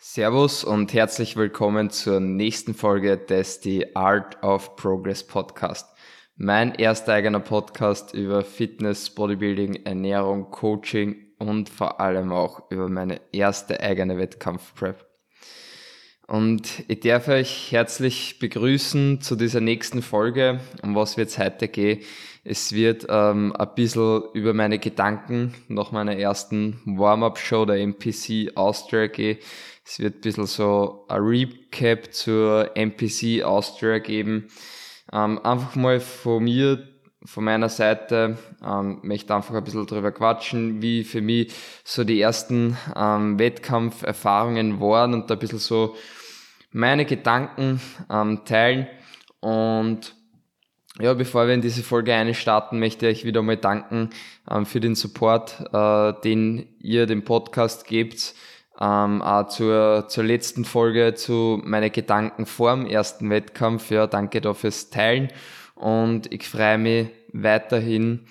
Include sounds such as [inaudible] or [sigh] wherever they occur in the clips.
Servus und herzlich willkommen zur nächsten Folge des The Art of Progress Podcast. Mein erster eigener Podcast über Fitness, Bodybuilding, Ernährung, Coaching und vor allem auch über meine erste eigene Wettkampfprep. Und ich darf euch herzlich begrüßen zu dieser nächsten Folge. Um was wird es heute gehen? Es wird ähm, ein bisschen über meine Gedanken nach meiner ersten Warm-Up-Show der MPC Austria gehen. Es wird ein bisschen so ein Recap zur MPC Austria geben. Ähm, einfach mal von mir, von meiner Seite, ähm, möchte einfach ein bisschen drüber quatschen, wie für mich so die ersten ähm, Wettkampferfahrungen waren und ein bisschen so meine Gedanken ähm, teilen. Und ja, bevor wir in diese Folge einstarten, möchte ich wieder mal danken ähm, für den Support, äh, den ihr dem Podcast gebt. Ähm, auch zur, zur letzten Folge zu meine Gedanken vor dem ersten Wettkampf. Ja, danke da fürs Teilen. Und ich freue mich weiterhin,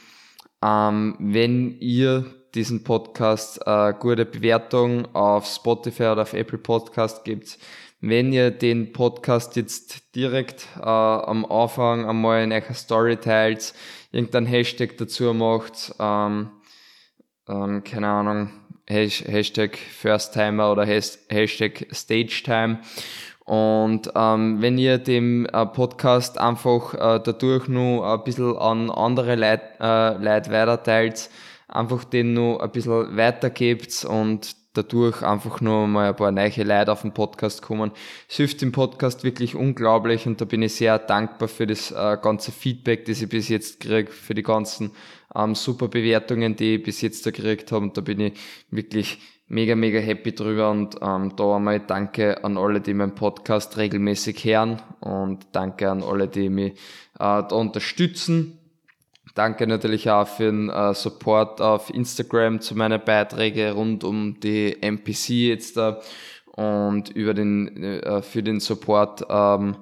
ähm, wenn ihr diesen Podcast äh, gute Bewertung auf Spotify oder auf Apple Podcast gibt wenn ihr den Podcast jetzt direkt äh, am Anfang einmal in eurer Story teilt, irgendein Hashtag dazu macht, ähm, ähm, keine Ahnung, Hashtag First-Timer oder Hashtag Stage-Time. Und ähm, wenn ihr dem äh, Podcast einfach äh, dadurch nur ein bisschen an andere Leute, äh, Leute weiterteilt, einfach den nur ein bisschen weitergebt und dadurch einfach nur mal ein paar neue Leute auf den Podcast kommen. Es hilft dem Podcast wirklich unglaublich und da bin ich sehr dankbar für das äh, ganze Feedback, das ich bis jetzt kriege, für die ganzen ähm, super Bewertungen, die ich bis jetzt da gekriegt habe und da bin ich wirklich mega, mega happy drüber und ähm, da einmal danke an alle, die meinen Podcast regelmäßig hören und danke an alle, die mich äh, da unterstützen Danke natürlich auch für den äh, Support auf Instagram zu meinen Beiträgen rund um die MPC jetzt da und über den, äh, für den Support ähm,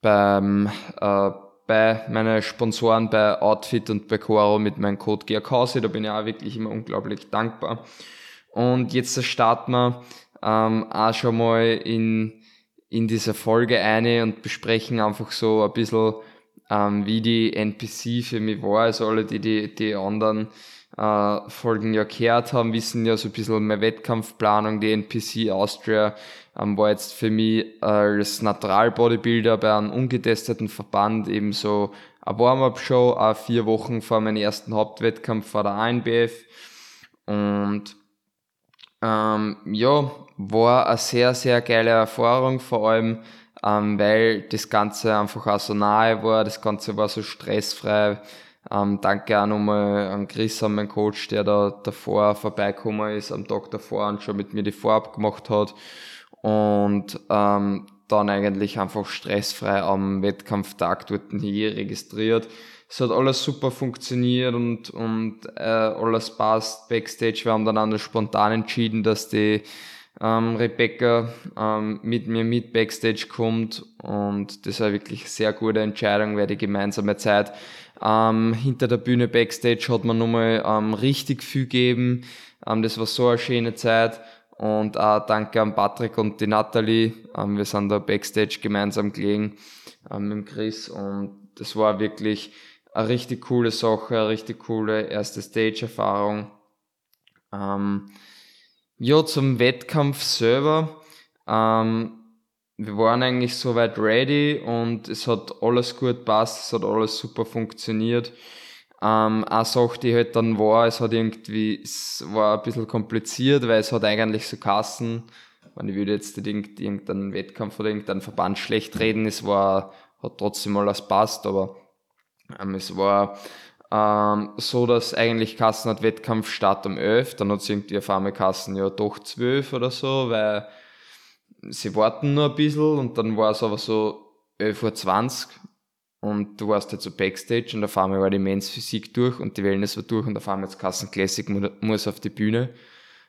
beim, äh, bei meinen Sponsoren bei Outfit und bei Coro mit meinem Code GRKC. Da bin ich auch wirklich immer unglaublich dankbar. Und jetzt starten wir ähm, auch schon mal in, in diese Folge eine und besprechen einfach so ein bisschen ähm, wie die NPC für mich war. Also alle, die die, die anderen äh, Folgen ja gehört haben, wissen ja so ein bisschen meine Wettkampfplanung. Die NPC Austria ähm, war jetzt für mich als Natural Bodybuilder bei einem ungetesteten Verband eben so eine Warm-Up-Show, auch vier Wochen vor meinem ersten Hauptwettkampf vor der ANBF. Und ähm, ja, war eine sehr, sehr geile Erfahrung, vor allem ähm, weil das Ganze einfach auch so nahe war, das Ganze war so stressfrei. Ähm, danke auch nochmal an Chris, an meinen Coach, der da davor vorbeigekommen ist, am Tag davor und schon mit mir die Vorab gemacht hat. Und ähm, dann eigentlich einfach stressfrei am Wettkampftag dort hier registriert. Es hat alles super funktioniert und, und äh, alles passt. Backstage, wir haben dann auch spontan entschieden, dass die ähm, Rebecca ähm, mit mir mit Backstage kommt und das war wirklich eine sehr gute Entscheidung, weil die gemeinsame Zeit ähm, hinter der Bühne Backstage hat man nochmal ähm, richtig viel gegeben. Ähm, das war so eine schöne Zeit und auch danke an Patrick und die Natalie. Ähm, wir sind da Backstage gemeinsam gelegen ähm, mit Chris und das war wirklich eine richtig coole Sache, eine richtig coole erste Stage-Erfahrung. Ähm, ja, zum Wettkampf selber. Ähm, wir waren eigentlich soweit ready und es hat alles gut passt, es hat alles super funktioniert. Ähm, eine Sache, die halt dann war, es hat irgendwie, es war ein bisschen kompliziert, weil es hat eigentlich so Kassen, ich würde jetzt irgendeinen Wettkampf oder irgendeinen Verband schlecht reden, es war, hat trotzdem alles passt, aber ähm, es war ähm, so, dass eigentlich Kassen hat Wettkampf statt um 11, dann hat es irgendwie auf Kassen ja doch 12 oder so, weil sie warten nur ein bisschen und dann war es aber so 11.20 Uhr und du warst halt so Backstage und auf einmal war die Men's Physik durch und die Wellness war durch und auf einmal jetzt Kassen Classic muss auf die Bühne.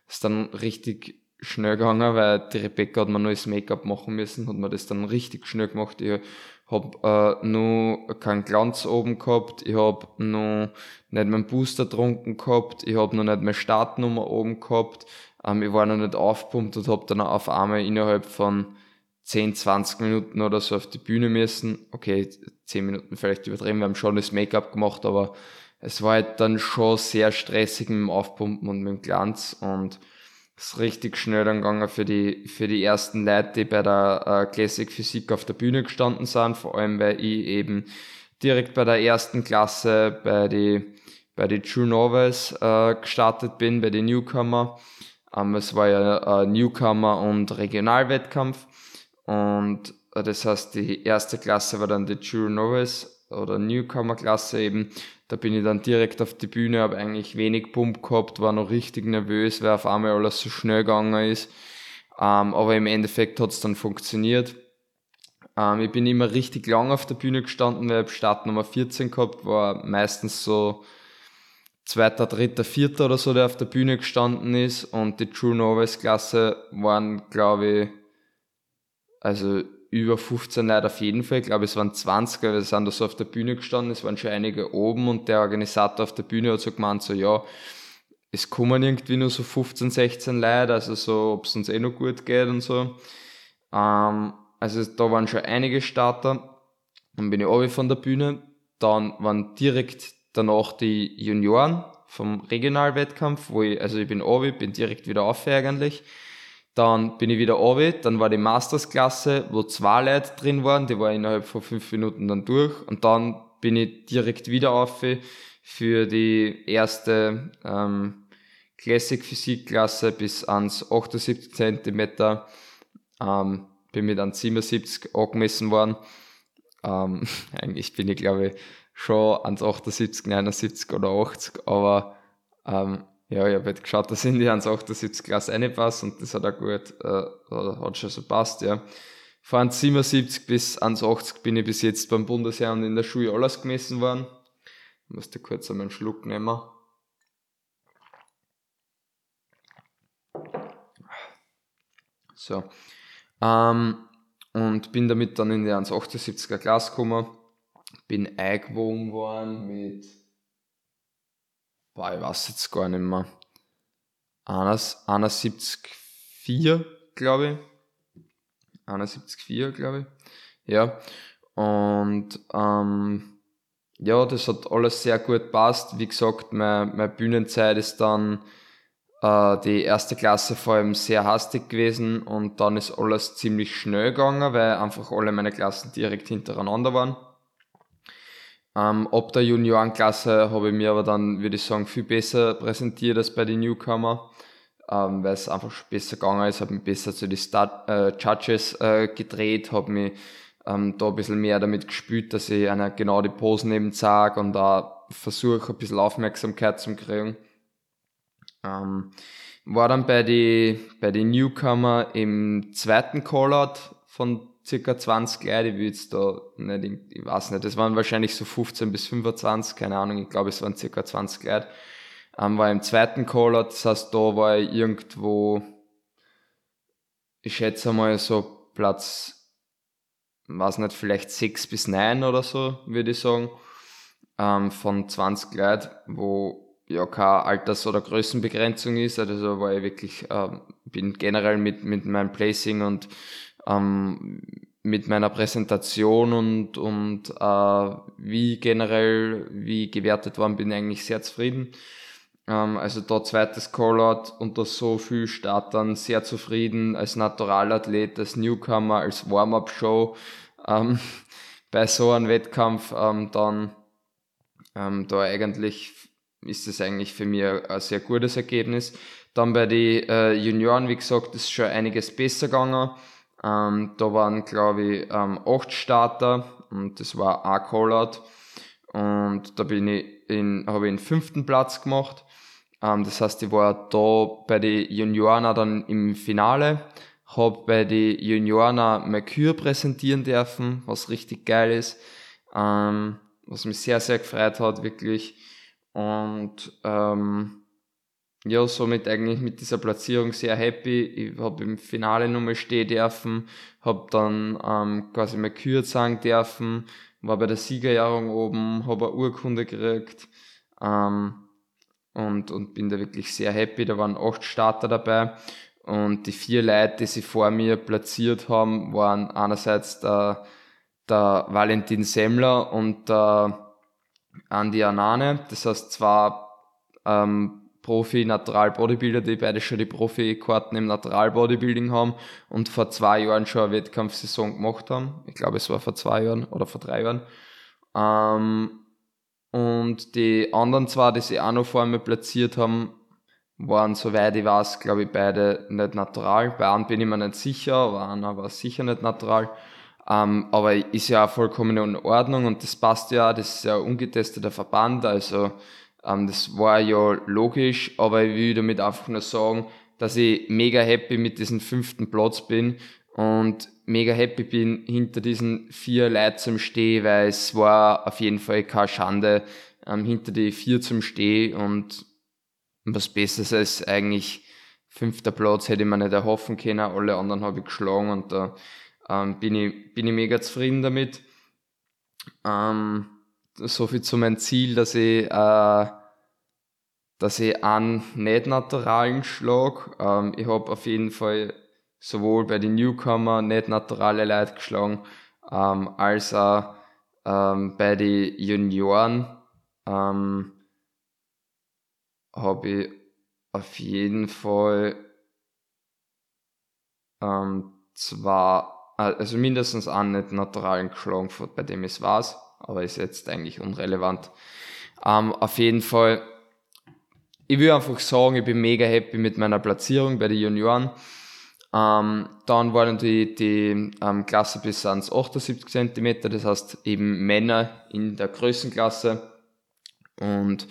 Ist dann richtig schnell gegangen, weil die Rebecca hat mir neues Make-up machen müssen, hat mir das dann richtig schnell gemacht. Ich hab äh, nur keinen Glanz oben gehabt, ich hab noch nicht meinen Booster getrunken gehabt, ich hab noch nicht meine Startnummer oben gehabt, ähm, ich war noch nicht aufpumpt und hab dann auf einmal innerhalb von 10, 20 Minuten oder so auf die Bühne müssen. Okay, 10 Minuten vielleicht übertrieben, wir haben schon das Make-up gemacht, aber es war halt dann schon sehr stressig mit dem Aufpumpen und mit dem Glanz und ist richtig schnell dann gegangen für die, für die ersten Leute, die bei der äh, Classic Physik auf der Bühne gestanden sind, vor allem weil ich eben direkt bei der ersten Klasse bei die, bei die True Novels äh, gestartet bin, bei den Newcomer. Ähm, es war ja äh, Newcomer und Regionalwettkampf. Und äh, das heißt, die erste Klasse war dann die True Novels oder Newcomer Klasse eben da bin ich dann direkt auf die Bühne, habe eigentlich wenig Pump gehabt, war noch richtig nervös, weil auf einmal alles so schnell gegangen ist. Ähm, aber im Endeffekt hat es dann funktioniert. Ähm, ich bin immer richtig lang auf der Bühne gestanden, weil ich Start Nummer 14 gehabt, war meistens so zweiter, dritter, vierter oder so, der auf der Bühne gestanden ist. Und die True Novice Klasse waren, glaube ich, also über 15 Leute auf jeden Fall. Ich glaube, es waren 20, wir sind da so auf der Bühne gestanden, es waren schon einige oben und der Organisator auf der Bühne hat so gemeint, so, ja, es kommen irgendwie nur so 15, 16 Leute, also so, ob es uns eh noch gut geht und so. Ähm, also da waren schon einige Starter. Dann bin ich obi von der Bühne. Dann waren direkt danach die Junioren vom Regionalwettkampf, wo ich, also ich bin obi, bin direkt wieder auf eigentlich. Dann bin ich wieder runter, dann war die Mastersklasse, wo zwei Leute drin waren, die war innerhalb von fünf Minuten dann durch und dann bin ich direkt wieder auf für die erste ähm, Classic Physikklasse bis ans 78 cm. Ähm, bin mit an 77 angemessen worden. Ähm, [laughs] eigentlich bin ich glaube ich schon ans 78, 79 oder 80, aber ähm, ja, ich habe halt geschaut, dass in die 1,78 Glas reinpasst und das hat auch gut, äh, hat schon so passt, ja. Von 77 bis 1,80 bin ich bis jetzt beim Bundesheer und in der Schule alles gemessen worden. Ich musste kurz einmal einen Schluck nehmen. So. Ähm, und bin damit dann in die 1,78er Glas gekommen. Bin eingewogen worden mit boah, ich weiß jetzt gar nicht mehr, 71,4, glaube ich. 71,4, glaube ich. Ja. Und ähm, ja, das hat alles sehr gut passt. Wie gesagt, meine, meine Bühnenzeit ist dann äh, die erste Klasse vor allem sehr hastig gewesen und dann ist alles ziemlich schnell gegangen, weil einfach alle meine Klassen direkt hintereinander waren. Ähm, ab der Juniorenklasse habe ich mir aber dann, würde ich sagen, viel besser präsentiert als bei den Newcomer, ähm, weil es einfach besser gegangen ist, habe mich besser zu den Start, äh, Judges äh, gedreht, habe mich ähm, da ein bisschen mehr damit gespielt, dass ich einer genau die Posen eben zeige und da versuche, ein bisschen Aufmerksamkeit zu kriegen. Ähm, war dann bei den bei die Newcomer im zweiten Callout von circa 20 Leute, will jetzt da nicht, ich weiß nicht, das waren wahrscheinlich so 15 bis 25, keine Ahnung, ich glaube es waren circa 20 Leute. Ähm, war im zweiten Caller, das heißt, da war ich irgendwo, ich schätze mal so Platz, weiß nicht, vielleicht 6 bis 9 oder so, würde ich sagen, ähm, von 20 Leuten, wo ja keine Alters- oder Größenbegrenzung ist, also war ich wirklich, ähm, bin generell mit, mit meinem Placing und ähm, mit meiner Präsentation und, und äh, wie generell, wie gewertet worden bin, eigentlich sehr zufrieden. Ähm, also da zweites Callout unter so viel Startern sehr zufrieden, als Naturalathlet, als Newcomer, als Warm-up-Show ähm, [laughs] bei so einem Wettkampf ähm, dann ähm, da eigentlich ist es eigentlich für mich ein sehr gutes Ergebnis. Dann bei den äh, Junioren, wie gesagt, ist schon einiges besser gegangen. Ähm, da waren, glaube ich, ähm, acht Starter und das war ein Callout. Und da bin ich in, habe ich den fünften Platz gemacht. Ähm, das heißt, ich war da bei den Junioren dann im Finale, habe bei den Junioren Mercure präsentieren dürfen, was richtig geil ist, ähm, was mich sehr, sehr gefreut hat, wirklich. Und ähm, ja, somit eigentlich mit dieser Platzierung sehr happy. Ich habe im Finale nochmal stehen dürfen, habe dann ähm, quasi meine Kür sagen dürfen, war bei der Siegerjahrung oben, habe eine Urkunde gekriegt ähm, und, und bin da wirklich sehr happy. Da waren acht Starter dabei und die vier Leute, die sie vor mir platziert haben, waren einerseits der, der Valentin Semmler und der Andi Anane. Das heißt, zwei ähm, Profi-Natural-Bodybuilder, die beide schon die Profi-Karten im Natural-Bodybuilding haben und vor zwei Jahren schon eine Wettkampfsaison gemacht haben. Ich glaube, es war vor zwei Jahren oder vor drei Jahren. Ähm, und die anderen zwei, die sie auch noch vor mir platziert haben, waren, soweit ich weiß, glaube ich, beide nicht natural. Bei einem bin ich mir nicht sicher, bei einer war sicher nicht natural. Ähm, aber ist ja auch vollkommen in Ordnung und das passt ja, das ist ja ein ungetesteter Verband, also ähm, das war ja logisch, aber ich will damit einfach nur sagen, dass ich mega happy mit diesem fünften Platz bin und mega happy bin, hinter diesen vier Leuten zum Stehen, weil es war auf jeden Fall keine Schande, ähm, hinter die vier zum Stehen und was Besseres als eigentlich fünfter Platz hätte ich mir nicht erhoffen können. Alle anderen habe ich geschlagen und da ähm, bin, ich, bin ich mega zufrieden damit. Ähm, so viel zu meinem Ziel, dass ich, äh, dass ich einen nicht naturalen schlag. Ähm, ich habe auf jeden Fall sowohl bei den Newcomer nicht naturale Leute geschlagen, ähm, als auch ähm, bei den Junioren ähm, habe ich auf jeden Fall ähm, zwar, äh, also mindestens einen nicht naturalen geschlagen, bei dem es weiß aber ist jetzt eigentlich unrelevant. Ähm, auf jeden Fall, ich will einfach sagen, ich bin mega happy mit meiner Platzierung bei den Junioren. Ähm, dann waren die, die ähm, Klasse bis ans 78 cm, das heißt eben Männer in der Größenklasse. Und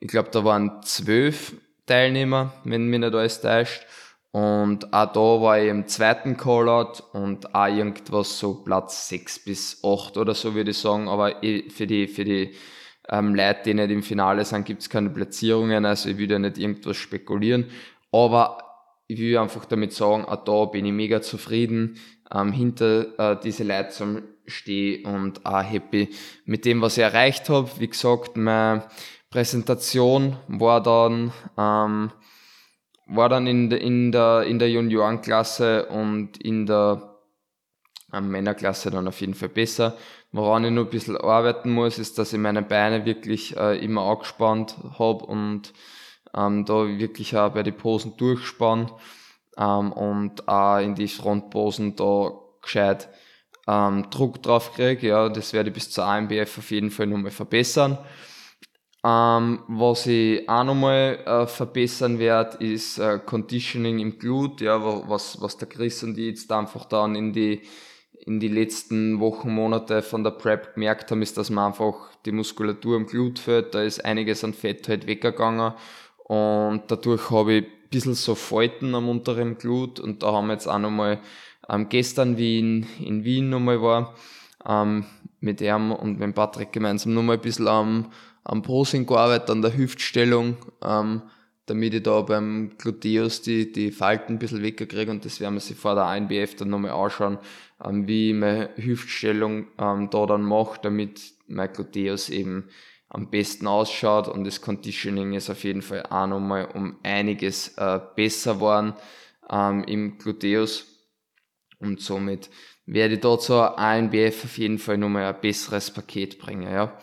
ich glaube, da waren zwölf Teilnehmer, wenn mich nicht alles täuscht. Und auch da war ich im zweiten Callout und auch irgendwas so Platz 6 bis 8 oder so würde ich sagen. Aber für die, für die ähm, Leute, die nicht im Finale sind, gibt es keine Platzierungen. Also ich will da nicht irgendwas spekulieren. Aber ich will einfach damit sagen, auch da bin ich mega zufrieden, ähm, hinter äh, diese Leute zum Stehen und auch happy mit dem, was ich erreicht habe. Wie gesagt, meine Präsentation war dann ähm, war dann in, in der, in der Juniorenklasse und in der ähm, Männerklasse dann auf jeden Fall besser. Woran ich nur ein bisschen arbeiten muss, ist, dass ich meine Beine wirklich äh, immer angespannt habe und ähm, da wirklich auch bei den Posen durchspann ähm, und auch in die Frontposen da gescheit ähm, Druck drauf kriege. Ja, das werde ich bis zur AMBF auf jeden Fall nochmal verbessern. Ähm, was ich auch nochmal äh, verbessern werde, ist äh, Conditioning im Glut, ja, was, was der Chris und ich jetzt einfach dann in die, in die letzten Wochen, Monate von der Prep gemerkt haben, ist, dass man einfach die Muskulatur im Glut fällt, da ist einiges an Fett halt weggegangen. Und dadurch habe ich ein bisschen so Falten am unteren Glut. Und da haben wir jetzt auch nochmal ähm, gestern, wie in, in Wien nochmal war, ähm, mit ihm und mit Patrick gemeinsam nochmal ein bisschen am am Prosing gearbeitet, an der Hüftstellung, ähm, damit ich da beim Gluteus die, die Falten ein bisschen wegkriege. Und das werden wir sich vor der INBF dann nochmal anschauen, ähm, wie ich meine Hüftstellung ähm, da dann mache, damit mein Gluteus eben am besten ausschaut. Und das Conditioning ist auf jeden Fall auch nochmal um einiges äh, besser geworden ähm, im Gluteus. Und somit werde ich da zur ANBF auf jeden Fall nochmal ein besseres Paket bringen, ja.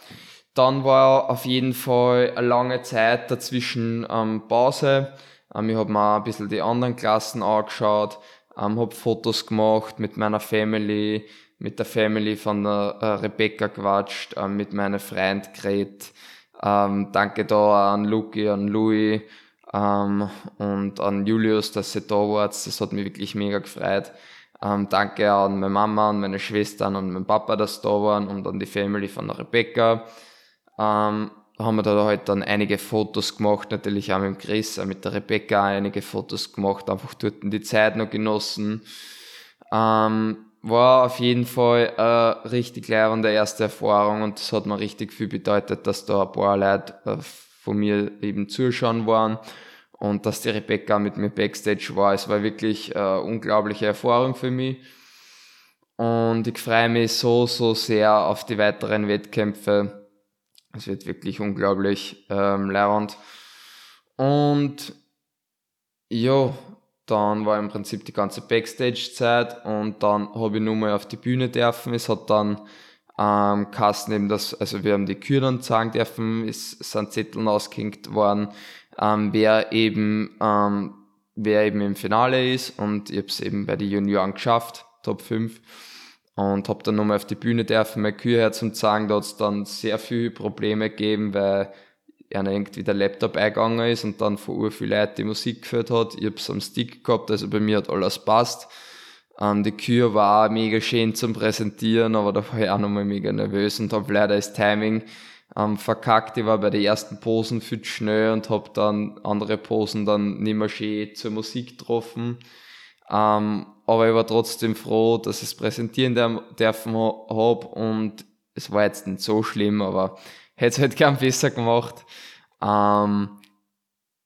Dann war auf jeden Fall eine lange Zeit dazwischen ähm, Pause. Ähm, ich habe mir auch ein bisschen die anderen Klassen angeschaut, ähm, habe Fotos gemacht mit meiner Family, mit der Family von der äh, Rebecca quatscht, ähm, mit meiner Freund geredet. Ähm, danke da an Luki, an Louis ähm, und an Julius, dass ihr da wart. Das hat mich wirklich mega gefreut. Ähm, danke an meine Mama, an meine Schwestern und meinen Papa, dass sie da waren und an die Family von der Rebecca ähm, haben wir da halt dann einige Fotos gemacht, natürlich auch mit Chris, auch mit der Rebecca einige Fotos gemacht, einfach dort die Zeit noch genossen. Ähm, war auf jeden Fall eine richtig lehrende erste Erfahrung und das hat mir richtig viel bedeutet, dass da ein paar Leute äh, von mir eben zuschauen waren und dass die Rebecca mit mir Backstage war. Es war wirklich eine unglaubliche Erfahrung für mich. Und ich freue mich so, so sehr auf die weiteren Wettkämpfe. Es wird wirklich unglaublich ähm, leibend. Und ja, dann war im Prinzip die ganze Backstage-Zeit und dann habe ich nur mal auf die Bühne dürfen. Es hat dann ähm, Kasten eben das, also wir haben die Kür dann sagen dürfen, es sind Zettel ausgehängt worden, ähm, wer eben, ähm, wer eben im Finale ist und ich habe es eben bei den Junioren geschafft, Top 5 und habe dann nochmal auf die Bühne dürfen, meine Kühe her zum zeigen, da hat es dann sehr viele Probleme gegeben, weil einer irgendwie der Laptop eingegangen ist und dann von ur viel Leute die Musik geführt hat. Ich hab's am Stick gehabt, also bei mir hat alles passt. Ähm, die Kühe war mega schön zum Präsentieren, aber da war ich auch nochmal mega nervös und habe leider das Timing ähm, verkackt. Ich war bei den ersten Posen viel zu schnell und habe dann andere Posen dann nicht mehr schön zur Musik getroffen. Ähm, aber ich war trotzdem froh, dass ich es präsentieren dürfen habe und es war jetzt nicht so schlimm, aber hätte es halt gern besser gemacht. Ähm,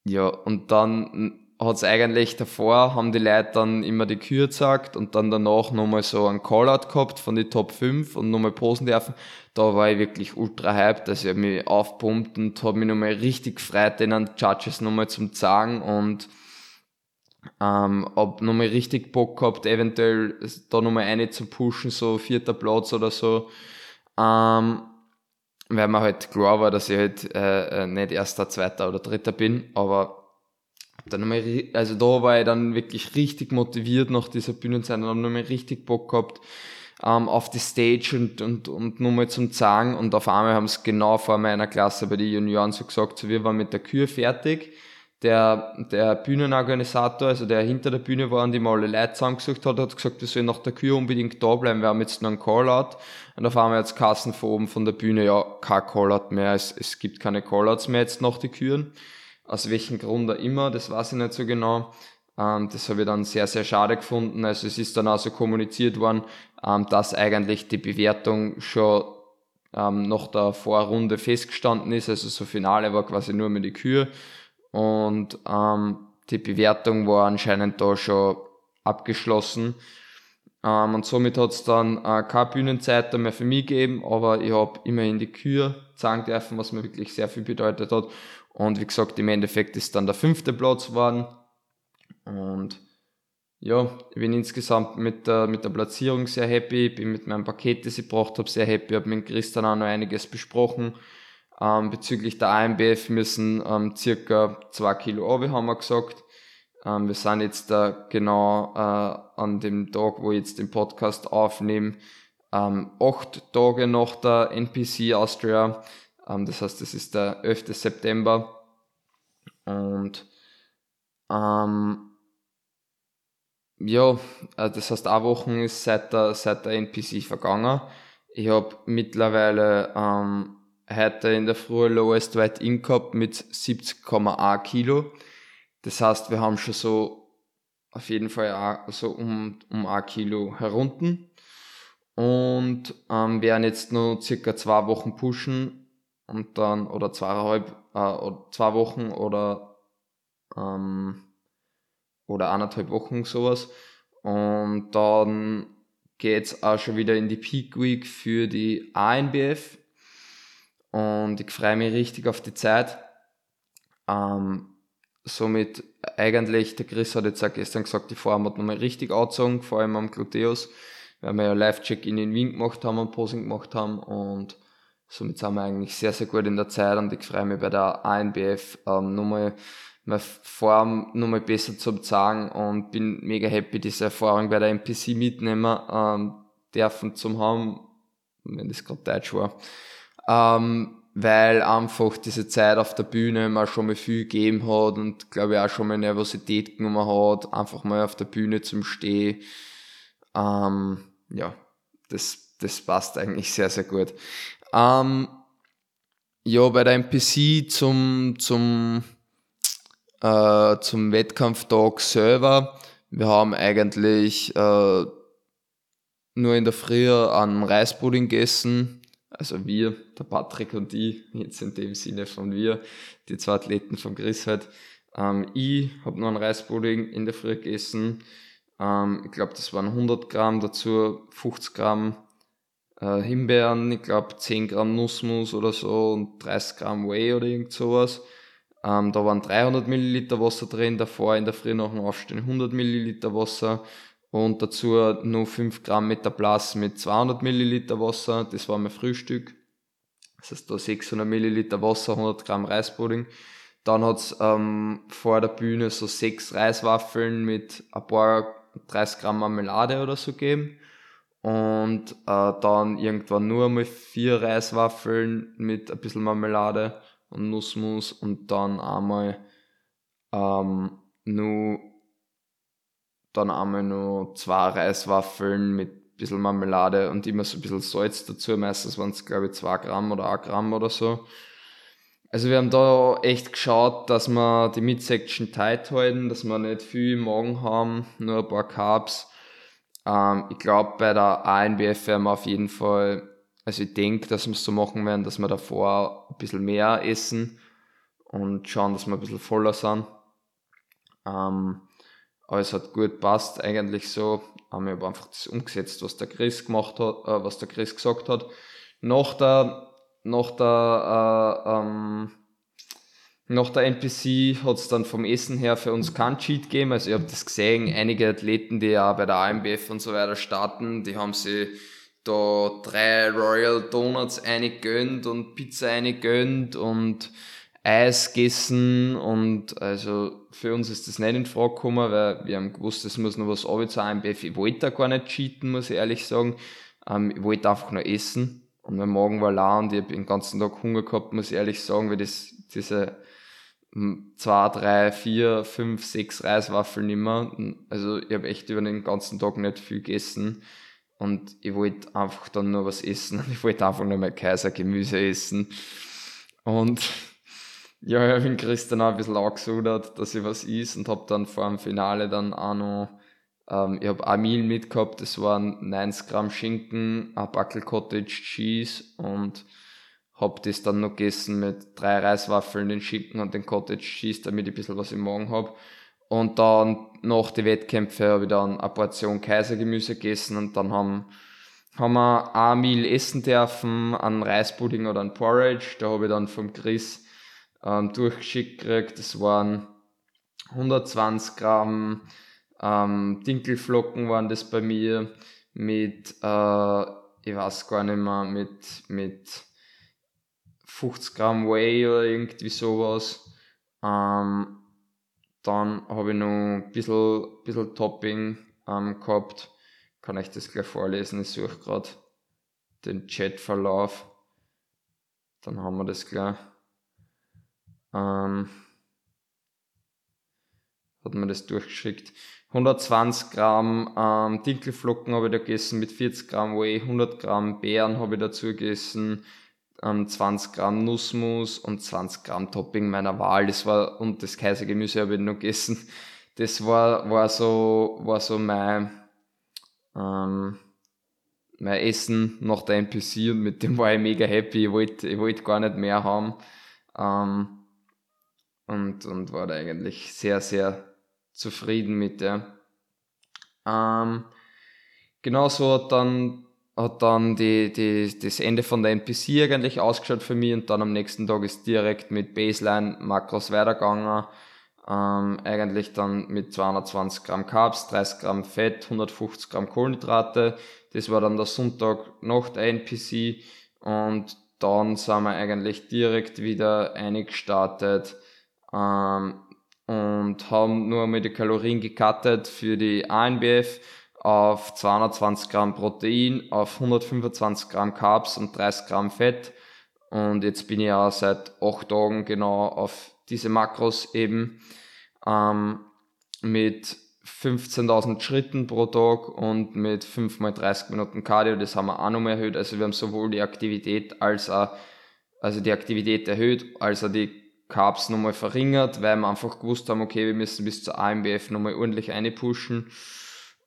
ja, und dann hat es eigentlich davor, haben die Leute dann immer die Kür gesagt und dann danach nochmal so einen Callout gehabt von den Top 5 und nochmal posen dürfen. Da war ich wirklich ultra hyped, also ich habe mich aufpumpt und habe mich nochmal richtig gefreut, den Judges nochmal zum sagen und ähm, hab nochmal richtig Bock gehabt, eventuell da nochmal eine zu pushen, so vierter Platz oder so. Ähm, weil mir halt klar war, dass ich halt äh, äh, nicht erster, zweiter oder dritter bin, aber dann nochmal, also da war ich dann wirklich richtig motiviert nach dieser Bühnenzeit und habe nochmal richtig Bock gehabt ähm, auf die Stage und, und, und nochmal zum Sagen und auf einmal haben es genau vor meiner Klasse bei den Junioren so gesagt, so wir waren mit der Kür fertig der, der Bühnenorganisator, also der hinter der Bühne war und die mal alle Leute zusammengesucht hat, hat gesagt, wir sollen nach der Kür unbedingt da bleiben, wir haben jetzt noch einen Callout. Und auf einmal jetzt Kassen von oben von der Bühne, ja, kein Callout mehr, es, es gibt keine Callouts mehr jetzt nach die Küren. Aus welchem Grund auch immer, das weiß ich nicht so genau. Ähm, das habe ich dann sehr, sehr schade gefunden. Also es ist dann auch so kommuniziert worden, ähm, dass eigentlich die Bewertung schon ähm, nach der Vorrunde festgestanden ist. Also so Finale war quasi nur mit die Kür und ähm, die Bewertung war anscheinend da schon abgeschlossen. Ähm, und somit hat es dann äh, keine Bühnenzeit mehr für mich gegeben, aber ich habe immerhin die Kür zeigen dürfen, was mir wirklich sehr viel bedeutet hat. Und wie gesagt, im Endeffekt ist dann der fünfte Platz geworden. Und ja, ich bin insgesamt mit der, mit der Platzierung sehr happy, bin mit meinem Paket, das ich gebracht habe, sehr happy, habe mit Christian auch noch einiges besprochen. Ähm, bezüglich der AMBF müssen ähm, circa zwei Kilo runter, haben wir gesagt. Ähm, wir sind jetzt da genau äh, an dem Tag, wo ich jetzt den Podcast aufnehme, ähm, acht Tage nach der NPC Austria. Ähm, das heißt, das ist der 11. September. Und ähm, ja, äh, das heißt, eine Woche ist seit der, seit der NPC vergangen. Ich habe mittlerweile ähm, heute in der Früh Lowest Weight In gehabt mit 70,1 Kilo. Das heißt, wir haben schon so auf jeden Fall so um, um 1 Kilo herunten. Und ähm, werden jetzt nur circa zwei Wochen pushen und dann oder zweieinhalb äh, zwei Wochen oder ähm, oder eineinhalb Wochen sowas. Und dann geht's auch schon wieder in die Peak Week für die ANBF und ich freue mich richtig auf die Zeit. Ähm, somit eigentlich, der Chris hat jetzt auch gestern gesagt, die Form hat nochmal richtig angezogen, vor allem am Gluteus, weil wir ja Live-Check-In in Wien gemacht haben und Posing gemacht haben und somit sind wir eigentlich sehr, sehr gut in der Zeit und ich freue mich bei der ANBF ähm, nochmal meine Form nochmal besser zu zeigen und bin mega happy, diese Erfahrung bei der MPC mitnehmen ähm, dürfen zu haben, wenn das gerade Deutsch war ähm, weil einfach diese Zeit auf der Bühne mal schon mal viel gegeben hat und glaube ich auch schon mal Nervosität genommen hat, einfach mal auf der Bühne zum Stehen. Ähm, ja, das, das passt eigentlich sehr, sehr gut. Ähm, ja, bei der MPC zum, zum, äh, zum Wettkampftag selber, wir haben eigentlich äh, nur in der Früh einen Reispudding gegessen, also wir, der Patrick und ich, jetzt in dem Sinne von wir, die zwei Athleten von Chris halt, Ähm, ich habe noch einen Reispudding in der Früh gegessen. Ähm, ich glaube, das waren 100 Gramm, dazu 50 Gramm äh, Himbeeren, ich glaube 10 Gramm Nussmus oder so und 30 Gramm Whey oder irgend sowas. Ähm, da waren 300 Milliliter Wasser drin, davor in der Früh nach dem Aufstehen 100 Milliliter Wasser und dazu nur 5 Gramm Metaplas mit 200 Milliliter Wasser. Das war mein Frühstück. Das heißt, da 600 Milliliter Wasser, 100 Gramm Reispudding. Dann hat's ähm, vor der Bühne so sechs Reiswaffeln mit ein paar 30 Gramm Marmelade oder so gegeben. Und äh, dann irgendwann nur einmal vier Reiswaffeln mit ein bisschen Marmelade und Nussmus und dann einmal ähm, nur dann einmal nur zwei Reiswaffeln mit ein bisschen Marmelade und immer so ein bisschen Salz dazu. Meistens waren es, glaube ich, zwei Gramm oder ein Gramm oder so. Also wir haben da echt geschaut, dass wir die Midsection tight halten, dass wir nicht viel im Magen haben, nur ein paar Carbs. Ähm, ich glaube, bei der ANBF werden wir auf jeden Fall, also ich denke, dass wir es so machen werden, dass wir davor ein bisschen mehr essen und schauen, dass wir ein bisschen voller sind. Ähm, aber es hat gut passt eigentlich so. Ähm, ich habe einfach das umgesetzt, was der Chris gemacht hat, äh, was der Chris gesagt hat. Nach der nach der, äh, ähm, nach der NPC hat es dann vom Essen her für uns kein Cheat gegeben. Also ich habe das gesehen, einige Athleten, die ja bei der AMBF und so weiter starten, die haben sich da drei Royal Donuts eingegönnt und Pizza eingegönnt und Eis gegessen und also für uns ist das nicht in Frage gekommen, weil wir haben gewusst, es muss noch was ab zur AMBF. Ich wollte da gar nicht cheaten, muss ich ehrlich sagen. Ähm, ich wollte einfach nur essen und mein Magen war leer und ich habe den ganzen Tag Hunger gehabt, muss ich ehrlich sagen, weil das, diese zwei, drei, vier, fünf, sechs Reiswaffeln immer. Also ich habe echt über den ganzen Tag nicht viel gegessen. Und ich wollte einfach dann nur was essen. [laughs] Ich wollte einfach nur mein Kaisergemüse essen. Und ja, ich den Christian auch ein bisschen angesudert, dass ich was is und habe dann vor dem Finale dann auch noch ähm, ich habe ein Meal mitgehabt, das waren 90 Gramm Schinken, ein Backel Cottage Cheese und habe das dann noch gegessen mit drei Reiswaffeln, den Schinken und den Cottage Cheese, damit ich ein bisschen was im Magen habe. Und dann nach den Wettkämpfen habe ich dann eine Portion Kaisergemüse gegessen und dann haben, haben wir ein Meal essen dürfen, einen Reispudding oder einen Porridge. Da habe ich dann vom Chris ähm, durchgeschickt gekriegt. Das waren 120 Gramm ähm, Dinkelflocken waren das bei mir mit, äh, ich weiß gar nicht mehr, mit, mit 50 Gramm Whey oder irgendwie sowas. Ähm, dann habe ich noch ein bisschen, bisschen Topping ähm, gehabt. Kann ich das gleich vorlesen? Ich suche gerade den Chatverlauf. Dann haben wir das gleich. Ähm, hat man das durchgeschickt. 120 Gramm ähm, Dinkelflocken habe ich da gegessen mit 40 Gramm Whey, 100 Gramm Beeren habe ich dazu gegessen, ähm, 20 Gramm Nussmus und 20 Gramm Topping meiner Wahl. Das war, und das Kaisergemüse habe ich noch gegessen. Das war, war so, war so mein, ähm, mein Essen nach der NPC und mit dem war ich mega happy. Ich wollte, ich wollte gar nicht mehr haben. Ähm, und, und war da eigentlich sehr, sehr zufrieden mit, ja. Ähm, genauso hat dann, hat dann die, die, das Ende von der NPC eigentlich ausgeschaut für mich und dann am nächsten Tag ist direkt mit Baseline Makros weitergegangen. Ähm, eigentlich dann mit 220 Gramm Carbs, 30 Gramm Fett, 150 Gramm Kohlenhydrate. Das war dann der Sonntag nach der NPC und dann sind wir eigentlich direkt wieder eingestartet ähm, und haben nur einmal die Kalorien gecuttet für die ANBF auf 220 Gramm Protein, auf 125 Gramm Carbs und 30 Gramm Fett. Und jetzt bin ich auch seit 8 Tagen genau auf diese Makros eben ähm, mit 15.000 Schritten pro Tag und mit 5 mal 30 Minuten Cardio. Das haben wir auch noch mehr erhöht. Also wir haben sowohl die Aktivität als auch, also die Aktivität erhöht, als auch die Carbs nochmal verringert, weil wir einfach gewusst haben, okay, wir müssen bis zur AMBF nochmal ordentlich einpushen.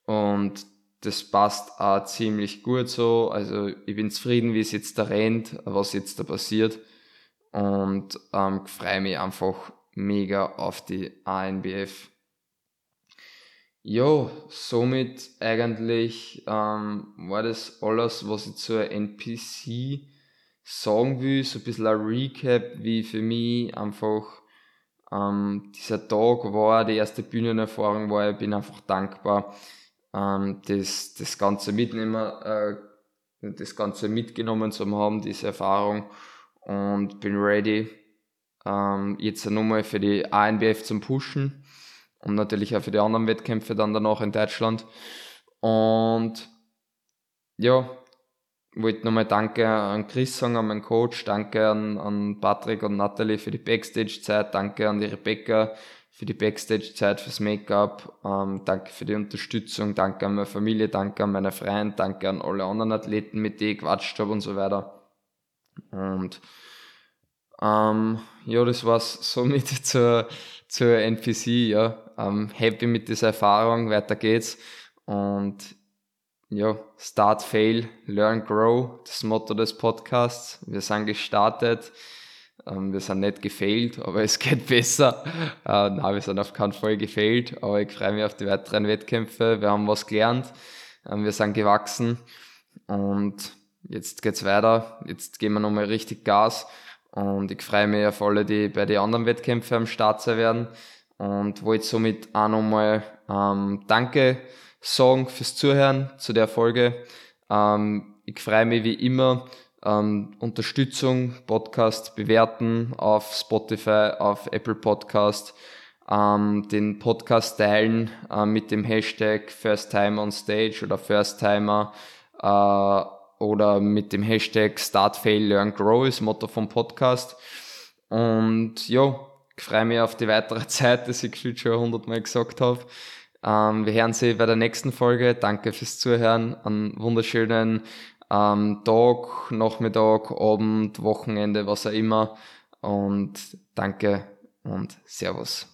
Und das passt auch ziemlich gut so. Also ich bin zufrieden, wie es jetzt da rennt, was jetzt da passiert. Und ähm, freue mich einfach mega auf die ANBF. Ja, somit eigentlich ähm, war das alles, was ich zur NPC sagen will. So ein bisschen ein Recap, wie für mich einfach ähm, dieser Tag war, die erste Bühnenerfahrung war. Ich bin einfach dankbar, ähm, das, das Ganze mitnehmen, äh, das Ganze mitgenommen zu haben, diese Erfahrung und bin ready, ähm, jetzt nochmal für die ANBF zum Pushen und natürlich auch für die anderen Wettkämpfe dann danach in Deutschland. Und ja, wollte nochmal Danke an Chris sagen, an meinen Coach, danke an, an Patrick und Natalie für die Backstage-Zeit, danke an die Rebecca für die Backstage-Zeit, fürs Make-up, ähm, danke für die Unterstützung, danke an meine Familie, danke an meine Freunde, danke an alle anderen Athleten, mit denen ich gequatscht habe und so weiter. Und ähm, ja, das war's somit [laughs] zur, zur NPC, ja. Ähm, happy mit dieser Erfahrung, weiter geht's. Und ja, Start, Fail, Learn, Grow, das Motto des Podcasts. Wir sind gestartet, ähm, wir sind nicht gefailt, aber [laughs] es geht besser. Äh, nein, wir sind auf keinen Fall gefailt, aber ich freue mich auf die weiteren Wettkämpfe. Wir haben was gelernt, ähm, wir sind gewachsen und jetzt geht's weiter. Jetzt geben wir nochmal richtig Gas und ich freue mich auf alle, die bei den anderen Wettkämpfen am Start sein werden und wollte somit auch nochmal ähm, Danke sagen fürs Zuhören zu der Folge. Ähm, ich freue mich wie immer, ähm, Unterstützung, Podcast bewerten auf Spotify, auf Apple Podcast, ähm, den Podcast teilen äh, mit dem Hashtag First Time on Stage oder First Timer äh, oder mit dem Hashtag Start, Fail, Learn, Grow ist Motto vom Podcast. Und ja, ich freue mich auf die weitere [laughs] Zeit, das ich schon hundertmal gesagt habe. Ähm, wir hören Sie bei der nächsten Folge. Danke fürs Zuhören. Einen wunderschönen ähm, Tag, Nachmittag, Abend, Wochenende, was auch immer. Und danke und Servus.